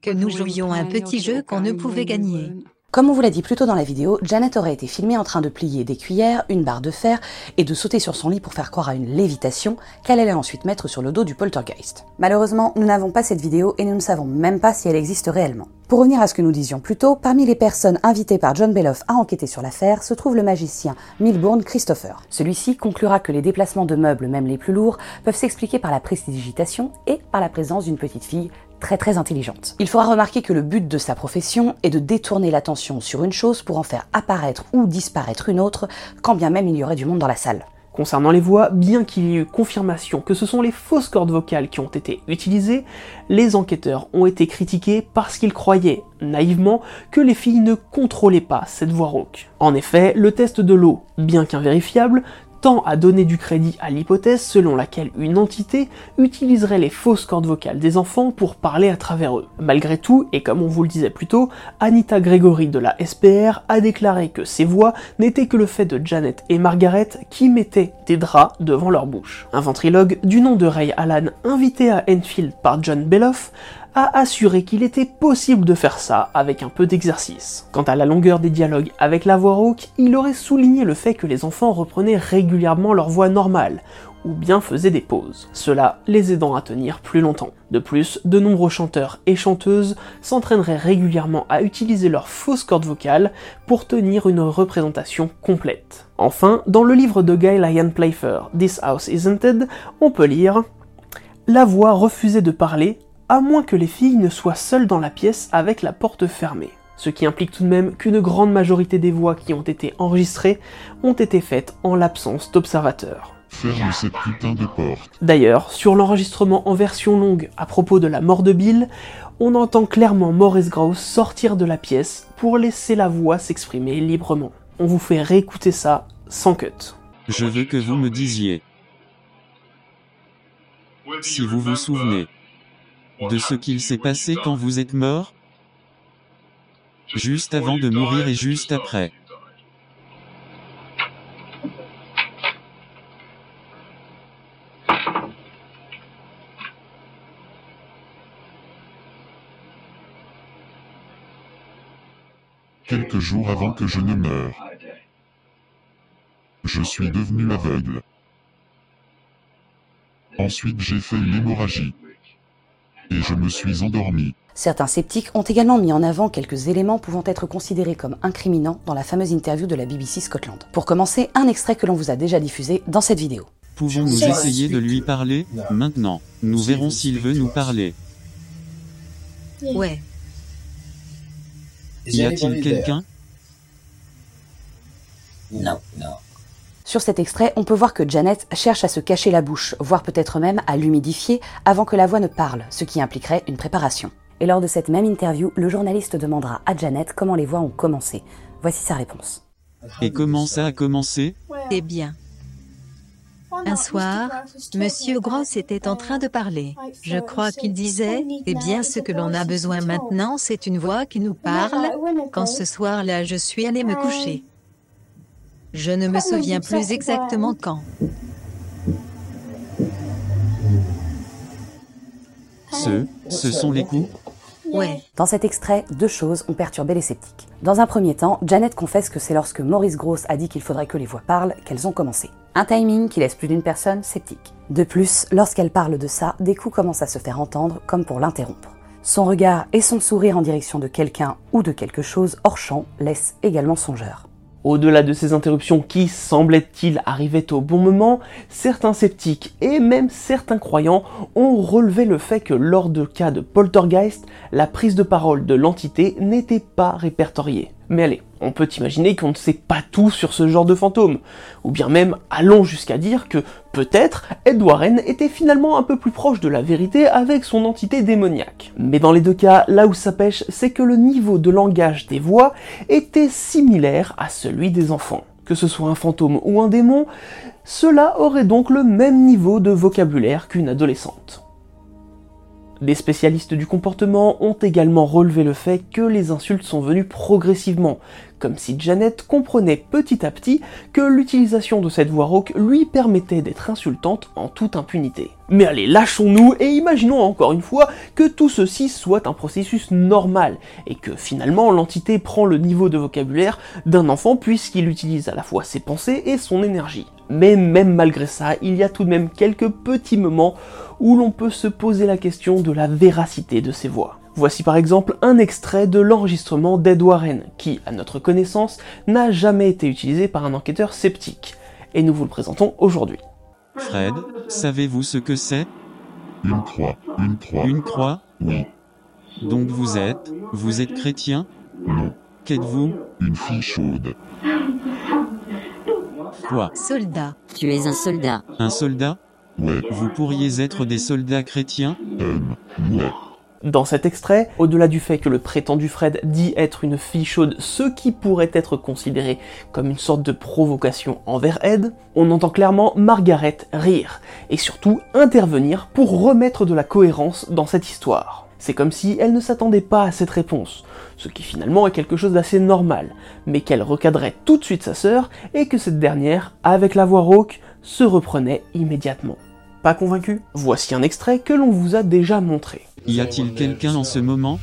que nous jouions un petit jeu qu'on ne pouvait gagner. Comme on vous l'a dit plus tôt dans la vidéo, Janet aurait été filmée en train de plier des cuillères, une barre de fer et de sauter sur son lit pour faire croire à une lévitation qu'elle allait ensuite mettre sur le dos du poltergeist. Malheureusement, nous n'avons pas cette vidéo et nous ne savons même pas si elle existe réellement. Pour revenir à ce que nous disions plus tôt, parmi les personnes invitées par John Beloff à enquêter sur l'affaire se trouve le magicien Milbourne Christopher. Celui-ci conclura que les déplacements de meubles, même les plus lourds, peuvent s'expliquer par la prestidigitation et par la présence d'une petite fille très très intelligente. Il faudra remarquer que le but de sa profession est de détourner l'attention sur une chose pour en faire apparaître ou disparaître une autre, quand bien même il y aurait du monde dans la salle. Concernant les voix, bien qu'il y ait eu confirmation que ce sont les fausses cordes vocales qui ont été utilisées, les enquêteurs ont été critiqués parce qu'ils croyaient, naïvement, que les filles ne contrôlaient pas cette voix rauque. En effet, le test de l'eau, bien qu'invérifiable, tend à donner du crédit à l'hypothèse selon laquelle une entité utiliserait les fausses cordes vocales des enfants pour parler à travers eux. Malgré tout, et comme on vous le disait plus tôt, Anita Gregory de la SPR a déclaré que ces voix n'étaient que le fait de Janet et Margaret qui mettaient des draps devant leur bouche. Un ventrilogue du nom de Ray Allen, invité à Enfield par John Beloff, a assuré qu'il était possible de faire ça avec un peu d'exercice. Quant à la longueur des dialogues avec la voix rauque, il aurait souligné le fait que les enfants reprenaient régulièrement leur voix normale, ou bien faisaient des pauses, cela les aidant à tenir plus longtemps. De plus, de nombreux chanteurs et chanteuses s'entraîneraient régulièrement à utiliser leurs fausses cordes vocales pour tenir une représentation complète. Enfin, dans le livre de Guy Lyon Playfair, This House is Haunted, on peut lire La voix refusait de parler à moins que les filles ne soient seules dans la pièce avec la porte fermée. Ce qui implique tout de même qu'une grande majorité des voix qui ont été enregistrées ont été faites en l'absence d'observateurs. Ferme cette putain de porte. D'ailleurs, sur l'enregistrement en version longue à propos de la mort de Bill, on entend clairement Maurice Grouse sortir de la pièce pour laisser la voix s'exprimer librement. On vous fait réécouter ça sans cut. Je veux que vous me disiez. Si vous vous souvenez de ce qu'il s'est passé quand vous êtes mort? Juste avant de mourir et juste après. Quelques jours avant que je ne meure. Je suis devenu aveugle. Ensuite j'ai fait une hémorragie. Et je me suis endormi. Certains sceptiques ont également mis en avant quelques éléments pouvant être considérés comme incriminants dans la fameuse interview de la BBC Scotland. Pour commencer, un extrait que l'on vous a déjà diffusé dans cette vidéo. Pouvons-nous essayer de lui parler Maintenant? Nous verrons s'il veut nous parler. Ouais. Y a-t-il quelqu'un? Non, non. Sur cet extrait, on peut voir que Janet cherche à se cacher la bouche, voire peut-être même à l'humidifier avant que la voix ne parle, ce qui impliquerait une préparation. Et lors de cette même interview, le journaliste demandera à Janet comment les voix ont commencé. Voici sa réponse. Et comment ça a commencé? Eh bien. Un soir, Monsieur Gross était en train de parler. Je crois qu'il disait, eh bien ce que l'on a besoin maintenant, c'est une voix qui nous parle. Quand ce soir-là, je suis allée me coucher. Je ne me souviens plus exactement quand. Ce, ce sont les coups Ouais. Dans cet extrait, deux choses ont perturbé les sceptiques. Dans un premier temps, Janet confesse que c'est lorsque Maurice Gross a dit qu'il faudrait que les voix parlent qu'elles ont commencé. Un timing qui laisse plus d'une personne sceptique. De plus, lorsqu'elle parle de ça, des coups commencent à se faire entendre comme pour l'interrompre. Son regard et son sourire en direction de quelqu'un ou de quelque chose hors champ laissent également songeur. Au-delà de ces interruptions qui, semblait-il, arrivaient au bon moment, certains sceptiques et même certains croyants ont relevé le fait que lors de cas de poltergeist, la prise de parole de l'entité n'était pas répertoriée. Mais allez, on peut imaginer qu'on ne sait pas tout sur ce genre de fantôme. Ou bien même, allons jusqu'à dire que peut-être Ed Warren était finalement un peu plus proche de la vérité avec son entité démoniaque. Mais dans les deux cas, là où ça pêche, c'est que le niveau de langage des voix était similaire à celui des enfants. Que ce soit un fantôme ou un démon, cela aurait donc le même niveau de vocabulaire qu'une adolescente. Des spécialistes du comportement ont également relevé le fait que les insultes sont venues progressivement, comme si Janet comprenait petit à petit que l'utilisation de cette voix rauque lui permettait d'être insultante en toute impunité. Mais allez, lâchons-nous et imaginons encore une fois que tout ceci soit un processus normal, et que finalement l'entité prend le niveau de vocabulaire d'un enfant puisqu'il utilise à la fois ses pensées et son énergie. Mais même malgré ça, il y a tout de même quelques petits moments où l'on peut se poser la question de la véracité de ces voix. Voici par exemple un extrait de l'enregistrement d'Ed Warren, qui, à notre connaissance, n'a jamais été utilisé par un enquêteur sceptique. Et nous vous le présentons aujourd'hui. Fred, savez-vous ce que c'est? Une croix, une croix. Une croix? Oui, Donc vous êtes, vous êtes chrétien? Non. Qu'êtes-vous? Une fille chaude. [LAUGHS] Quoi Soldat. Tu es un soldat. Un soldat Ouais, Vous pourriez être des soldats chrétiens euh, ouais. Dans cet extrait, au-delà du fait que le prétendu Fred dit être une fille chaude, ce qui pourrait être considéré comme une sorte de provocation envers Ed, on entend clairement Margaret rire, et surtout intervenir pour remettre de la cohérence dans cette histoire. C'est comme si elle ne s'attendait pas à cette réponse, ce qui finalement est quelque chose d'assez normal, mais qu'elle recadrait tout de suite sa sœur et que cette dernière, avec la voix rauque, se reprenait immédiatement. Pas convaincu Voici un extrait que l'on vous a déjà montré. Y a-t-il quelqu'un en ce moment?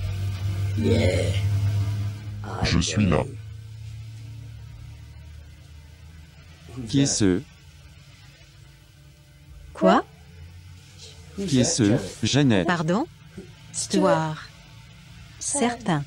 Je suis là. Qui est ce? Quoi? Qui est ce? Jeannette. Pardon? Stuart. Certain.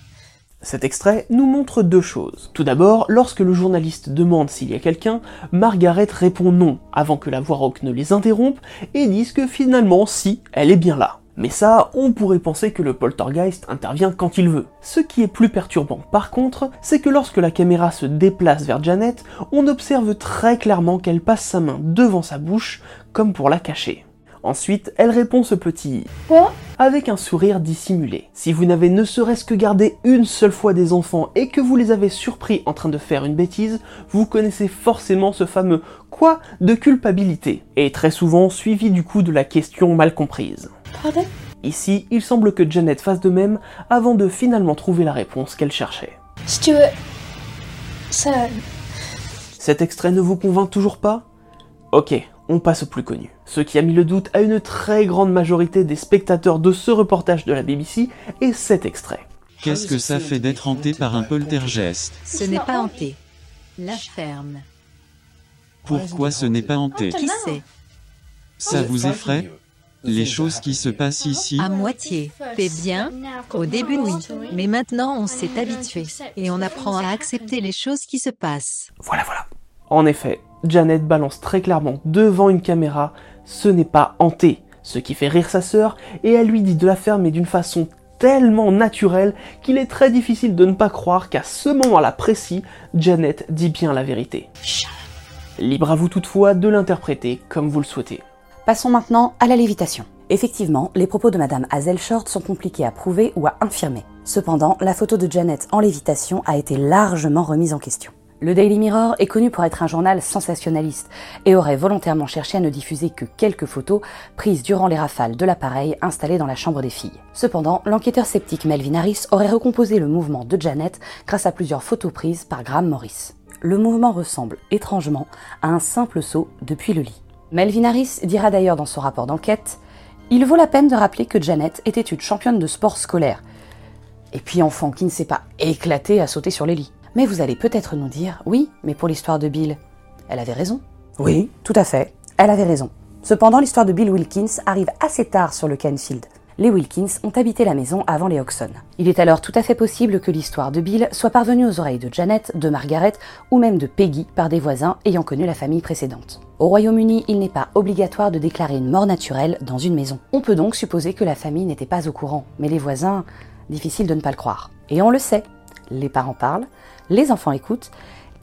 Cet extrait nous montre deux choses. Tout d'abord, lorsque le journaliste demande s'il y a quelqu'un, Margaret répond non, avant que la voix rauque ne les interrompe, et dise que finalement, si, elle est bien là. Mais ça, on pourrait penser que le poltergeist intervient quand il veut. Ce qui est plus perturbant par contre, c'est que lorsque la caméra se déplace vers Janet, on observe très clairement qu'elle passe sa main devant sa bouche, comme pour la cacher. Ensuite, elle répond ce petit Quoi? avec un sourire dissimulé. Si vous n'avez ne serait-ce que gardé une seule fois des enfants et que vous les avez surpris en train de faire une bêtise, vous connaissez forcément ce fameux quoi de culpabilité, et très souvent suivi du coup de la question mal comprise. Pardon? Ici, il semble que Janet fasse de même avant de finalement trouver la réponse qu'elle cherchait. Stuart. Ça. Cet extrait ne vous convainc toujours pas? Ok, on passe au plus connu. Ce qui a mis le doute à une très grande majorité des spectateurs de ce reportage de la BBC est cet extrait. Qu'est-ce que ça fait d'être hanté par un poltergeist? Ce n'est pas hanté. La ferme. Pourquoi ce n'est pas hanté? Qui sait? Ça vous effraie? Les choses qui se passent ici À moitié. T'es bien Au début, oui. Mais maintenant, on s'est habitué. Et on apprend à accepter les choses qui se passent. Voilà, voilà. En effet, Janet balance très clairement devant une caméra ce n'est pas hanté, ce qui fait rire sa sœur, et elle lui dit de la faire mais d'une façon tellement naturelle qu'il est très difficile de ne pas croire qu'à ce moment-là précis, Janet dit bien la vérité. Libre à vous toutefois de l'interpréter comme vous le souhaitez. Passons maintenant à la lévitation. Effectivement, les propos de Madame Hazel Short sont compliqués à prouver ou à infirmer. Cependant, la photo de Janet en lévitation a été largement remise en question. Le Daily Mirror est connu pour être un journal sensationnaliste et aurait volontairement cherché à ne diffuser que quelques photos prises durant les rafales de l'appareil installé dans la chambre des filles. Cependant, l'enquêteur sceptique Melvin Harris aurait recomposé le mouvement de Janet grâce à plusieurs photos prises par Graham Morris. Le mouvement ressemble étrangement à un simple saut depuis le lit. Melvin Harris dira d'ailleurs dans son rapport d'enquête Il vaut la peine de rappeler que Janet était une championne de sport scolaire. Et puis enfant qui ne s'est pas éclaté à sauter sur les lits. Mais vous allez peut-être nous dire, oui, mais pour l'histoire de Bill, elle avait raison. Oui, tout à fait, elle avait raison. Cependant, l'histoire de Bill Wilkins arrive assez tard sur le Canfield. Les Wilkins ont habité la maison avant les Oxon. Il est alors tout à fait possible que l'histoire de Bill soit parvenue aux oreilles de Janet, de Margaret ou même de Peggy par des voisins ayant connu la famille précédente. Au Royaume-Uni, il n'est pas obligatoire de déclarer une mort naturelle dans une maison. On peut donc supposer que la famille n'était pas au courant, mais les voisins, difficile de ne pas le croire. Et on le sait, les parents parlent, les enfants écoutent,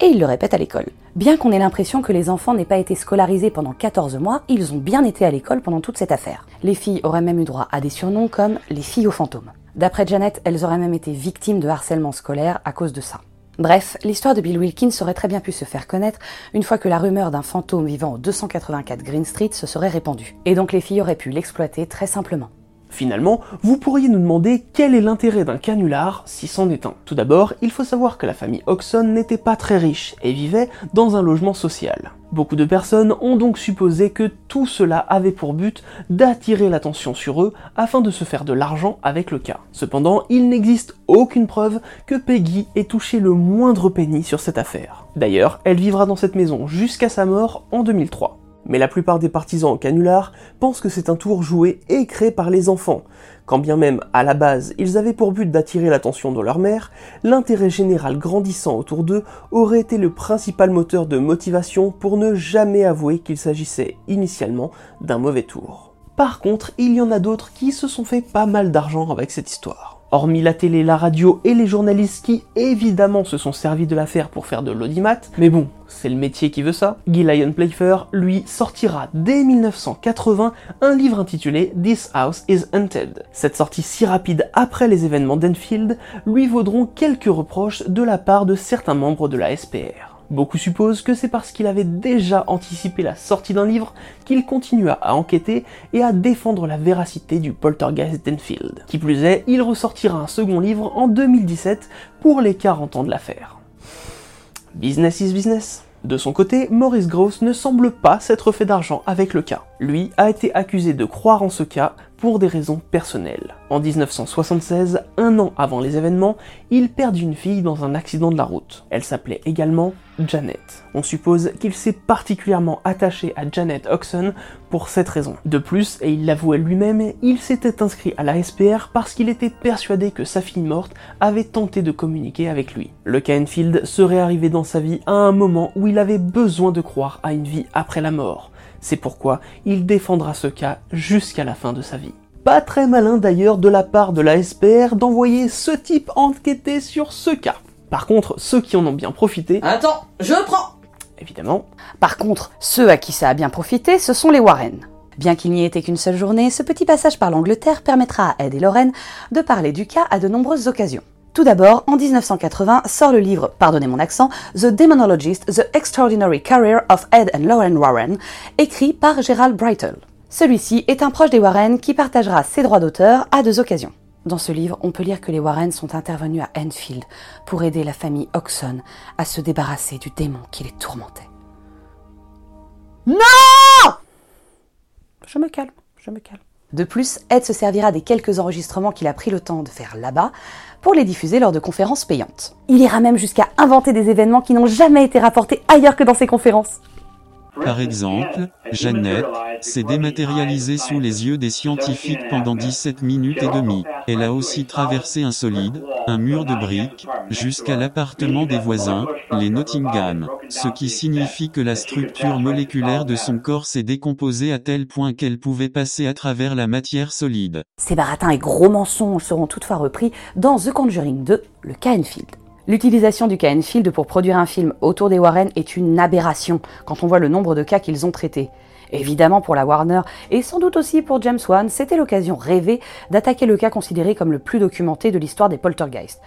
et ils le répètent à l'école. Bien qu'on ait l'impression que les enfants n'aient pas été scolarisés pendant 14 mois, ils ont bien été à l'école pendant toute cette affaire. Les filles auraient même eu droit à des surnoms comme les filles aux fantômes. D'après Janet, elles auraient même été victimes de harcèlement scolaire à cause de ça. Bref, l'histoire de Bill Wilkins aurait très bien pu se faire connaître une fois que la rumeur d'un fantôme vivant au 284 Green Street se serait répandue. Et donc les filles auraient pu l'exploiter très simplement. Finalement, vous pourriez nous demander quel est l'intérêt d'un canular si c'en est un. Tout d'abord, il faut savoir que la famille Oxon n'était pas très riche et vivait dans un logement social. Beaucoup de personnes ont donc supposé que tout cela avait pour but d'attirer l'attention sur eux afin de se faire de l'argent avec le cas. Cependant, il n'existe aucune preuve que Peggy ait touché le moindre penny sur cette affaire. D'ailleurs, elle vivra dans cette maison jusqu'à sa mort en 2003 mais la plupart des partisans au canular pensent que c'est un tour joué et créé par les enfants. Quand bien même, à la base, ils avaient pour but d'attirer l'attention de leur mère, l'intérêt général grandissant autour d'eux aurait été le principal moteur de motivation pour ne jamais avouer qu'il s'agissait initialement d'un mauvais tour. Par contre, il y en a d'autres qui se sont fait pas mal d'argent avec cette histoire. Hormis la télé, la radio et les journalistes qui évidemment se sont servis de l'affaire pour faire de l'audimat, mais bon, c'est le métier qui veut ça, Guy Lyon Playfair, lui, sortira dès 1980 un livre intitulé This House is Haunted. Cette sortie si rapide après les événements d'Enfield lui vaudront quelques reproches de la part de certains membres de la SPR. Beaucoup supposent que c'est parce qu'il avait déjà anticipé la sortie d'un livre qu'il continua à enquêter et à défendre la véracité du poltergeist d'Enfield. Qui plus est, il ressortira un second livre en 2017 pour les 40 ans de l'affaire. Business is business. De son côté, Maurice Gross ne semble pas s'être fait d'argent avec le cas. Lui a été accusé de croire en ce cas pour des raisons personnelles. En 1976, un an avant les événements, il perdit une fille dans un accident de la route. Elle s'appelait également Janet. On suppose qu'il s'est particulièrement attaché à Janet Oxon pour cette raison. De plus, et il l'avouait lui-même, il s'était inscrit à la SPR parce qu'il était persuadé que sa fille morte avait tenté de communiquer avec lui. Le Canfield serait arrivé dans sa vie à un moment où il avait besoin de croire à une vie après la mort. C'est pourquoi il défendra ce cas jusqu'à la fin de sa vie. Pas très malin d'ailleurs de la part de la SPR d'envoyer ce type enquêter sur ce cas. Par contre, ceux qui en ont bien profité... Attends, je prends Évidemment. Par contre, ceux à qui ça a bien profité, ce sont les Warren. Bien qu'il n'y ait été qu'une seule journée, ce petit passage par l'Angleterre permettra à Ed et Lorraine de parler du cas à de nombreuses occasions. Tout d'abord, en 1980 sort le livre, pardonnez mon accent, The Demonologist, The Extraordinary Career of Ed and Lauren Warren, écrit par Gerald Breitel. Celui-ci est un proche des Warren qui partagera ses droits d'auteur à deux occasions. Dans ce livre, on peut lire que les Warren sont intervenus à Enfield pour aider la famille Oxon à se débarrasser du démon qui les tourmentait. Non Je me calme, je me calme. De plus, Ed se servira des quelques enregistrements qu'il a pris le temps de faire là-bas pour les diffuser lors de conférences payantes. Il ira même jusqu'à inventer des événements qui n'ont jamais été rapportés ailleurs que dans ces conférences. Par exemple, Jeannette s'est dématérialisée sous les yeux des scientifiques pendant 17 minutes et demie. Elle a aussi traversé un solide, un mur de briques, jusqu'à l'appartement des voisins, les Nottingham, ce qui signifie que la structure moléculaire de son corps s'est décomposée à tel point qu'elle pouvait passer à travers la matière solide. Ces baratins et gros mensonges seront toutefois repris dans The Conjuring 2, le cas Enfield. L'utilisation du cas Enfield pour produire un film autour des Warren est une aberration quand on voit le nombre de cas qu'ils ont traités. Évidemment pour la Warner et sans doute aussi pour James Wan, c'était l'occasion rêvée d'attaquer le cas considéré comme le plus documenté de l'histoire des poltergeists.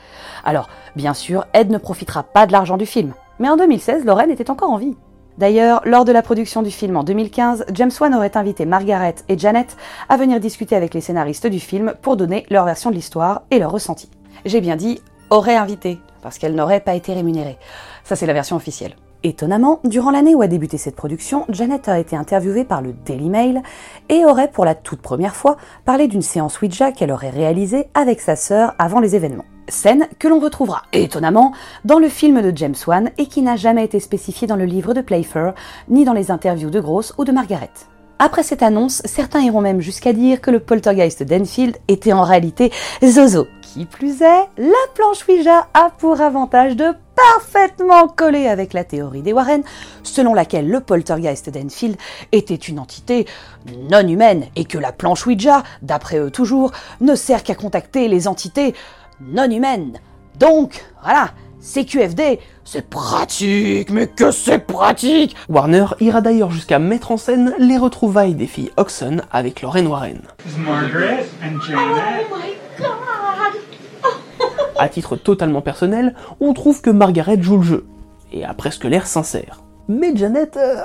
Alors, bien sûr, Ed ne profitera pas de l'argent du film, mais en 2016, Lorraine était encore en vie. D'ailleurs, lors de la production du film en 2015, James Wan aurait invité Margaret et Janet à venir discuter avec les scénaristes du film pour donner leur version de l'histoire et leur ressenti. J'ai bien dit aurait invité, parce qu'elle n'aurait pas été rémunérée. Ça, c'est la version officielle. Étonnamment, durant l'année où a débuté cette production, Janet a été interviewée par le Daily Mail et aurait pour la toute première fois parlé d'une séance Ouija qu'elle aurait réalisée avec sa sœur avant les événements. Scène que l'on retrouvera, étonnamment, dans le film de James Wan et qui n'a jamais été spécifiée dans le livre de Playfair, ni dans les interviews de Gross ou de Margaret. Après cette annonce, certains iront même jusqu'à dire que le poltergeist d'Enfield était en réalité Zozo. Qui plus est, la planche Ouija a pour avantage de parfaitement coller avec la théorie des Warren, selon laquelle le poltergeist d'Enfield était une entité non humaine et que la planche Ouija, d'après eux toujours, ne sert qu'à contacter les entités non humaines. Donc, voilà, CQFD, c'est pratique, mais que c'est pratique Warner ira d'ailleurs jusqu'à mettre en scène les retrouvailles des filles Oxon avec Lorraine Warren. À titre totalement personnel, on trouve que Margaret joue le jeu, et a presque l'air sincère. Mais Janet, euh,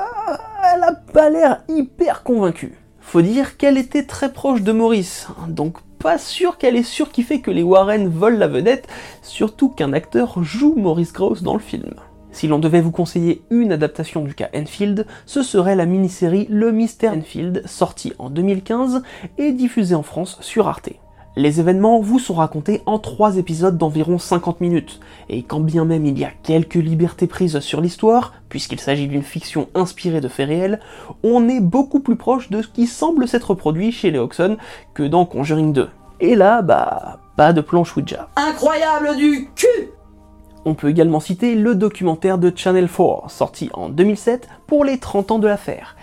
elle a pas l'air hyper convaincue. Faut dire qu'elle était très proche de Maurice, donc pas sûr qu'elle est surkiffée que les Warren volent la vedette, surtout qu'un acteur joue Maurice Gross dans le film. Si l'on devait vous conseiller une adaptation du cas Enfield, ce serait la mini-série Le Mystère Enfield, sortie en 2015 et diffusée en France sur Arte. Les événements vous sont racontés en trois épisodes d'environ 50 minutes, et quand bien même il y a quelques libertés prises sur l'histoire, puisqu'il s'agit d'une fiction inspirée de faits réels, on est beaucoup plus proche de ce qui semble s'être produit chez les Oxon que dans Conjuring 2. Et là, bah, pas de planche Ouija. Incroyable du cul On peut également citer le documentaire de Channel 4, sorti en 2007 pour les 30 ans de l'affaire.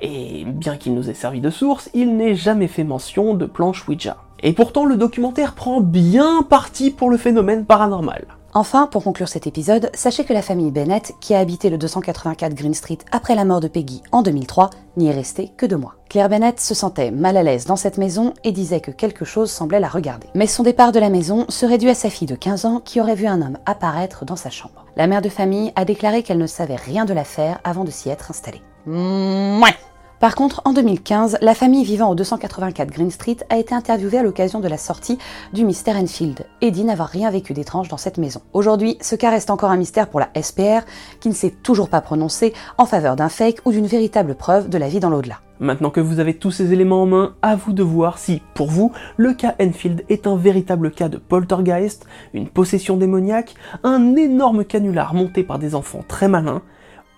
Et bien qu'il nous ait servi de source, il n'est jamais fait mention de planche Ouija. Et pourtant, le documentaire prend bien parti pour le phénomène paranormal. Enfin, pour conclure cet épisode, sachez que la famille Bennett, qui a habité le 284 Green Street après la mort de Peggy en 2003, n'y est restée que deux mois. Claire Bennett se sentait mal à l'aise dans cette maison et disait que quelque chose semblait la regarder. Mais son départ de la maison serait dû à sa fille de 15 ans qui aurait vu un homme apparaître dans sa chambre. La mère de famille a déclaré qu'elle ne savait rien de l'affaire avant de s'y être installée. Mouais par contre, en 2015, la famille vivant au 284 Green Street a été interviewée à l'occasion de la sortie du Mystère Enfield et dit n'avoir rien vécu d'étrange dans cette maison. Aujourd'hui, ce cas reste encore un mystère pour la SPR qui ne s'est toujours pas prononcé en faveur d'un fake ou d'une véritable preuve de la vie dans l'au-delà. Maintenant que vous avez tous ces éléments en main, à vous de voir si, pour vous, le cas Enfield est un véritable cas de poltergeist, une possession démoniaque, un énorme canular monté par des enfants très malins,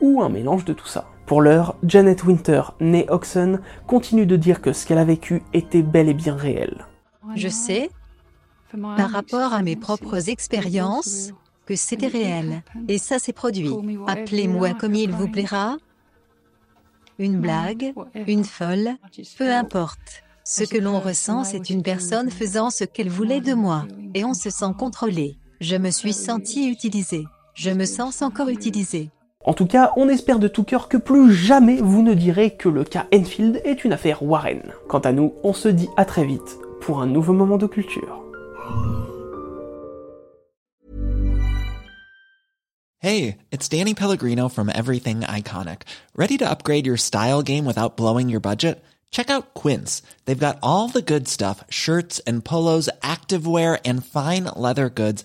ou un mélange de tout ça. Pour l'heure, Janet Winter, née Oxon, continue de dire que ce qu'elle a vécu était bel et bien réel. Je sais, par rapport à mes propres expériences, que c'était réel. Et ça s'est produit. Appelez-moi comme il vous plaira. Une blague, une folle, peu importe. Ce que l'on ressent, c'est une personne faisant ce qu'elle voulait de moi. Et on se sent contrôlé. Je me suis senti utilisé. Je me sens encore utilisé. En tout cas, on espère de tout cœur que plus jamais vous ne direz que le cas Enfield est une affaire Warren. Quant à nous, on se dit à très vite pour un nouveau moment de culture. Hey, it's Danny Pellegrino from Everything Iconic. Ready to upgrade your style game without blowing your budget? Check out Quince. They've got all the good stuff, shirts and polos, activewear and fine leather goods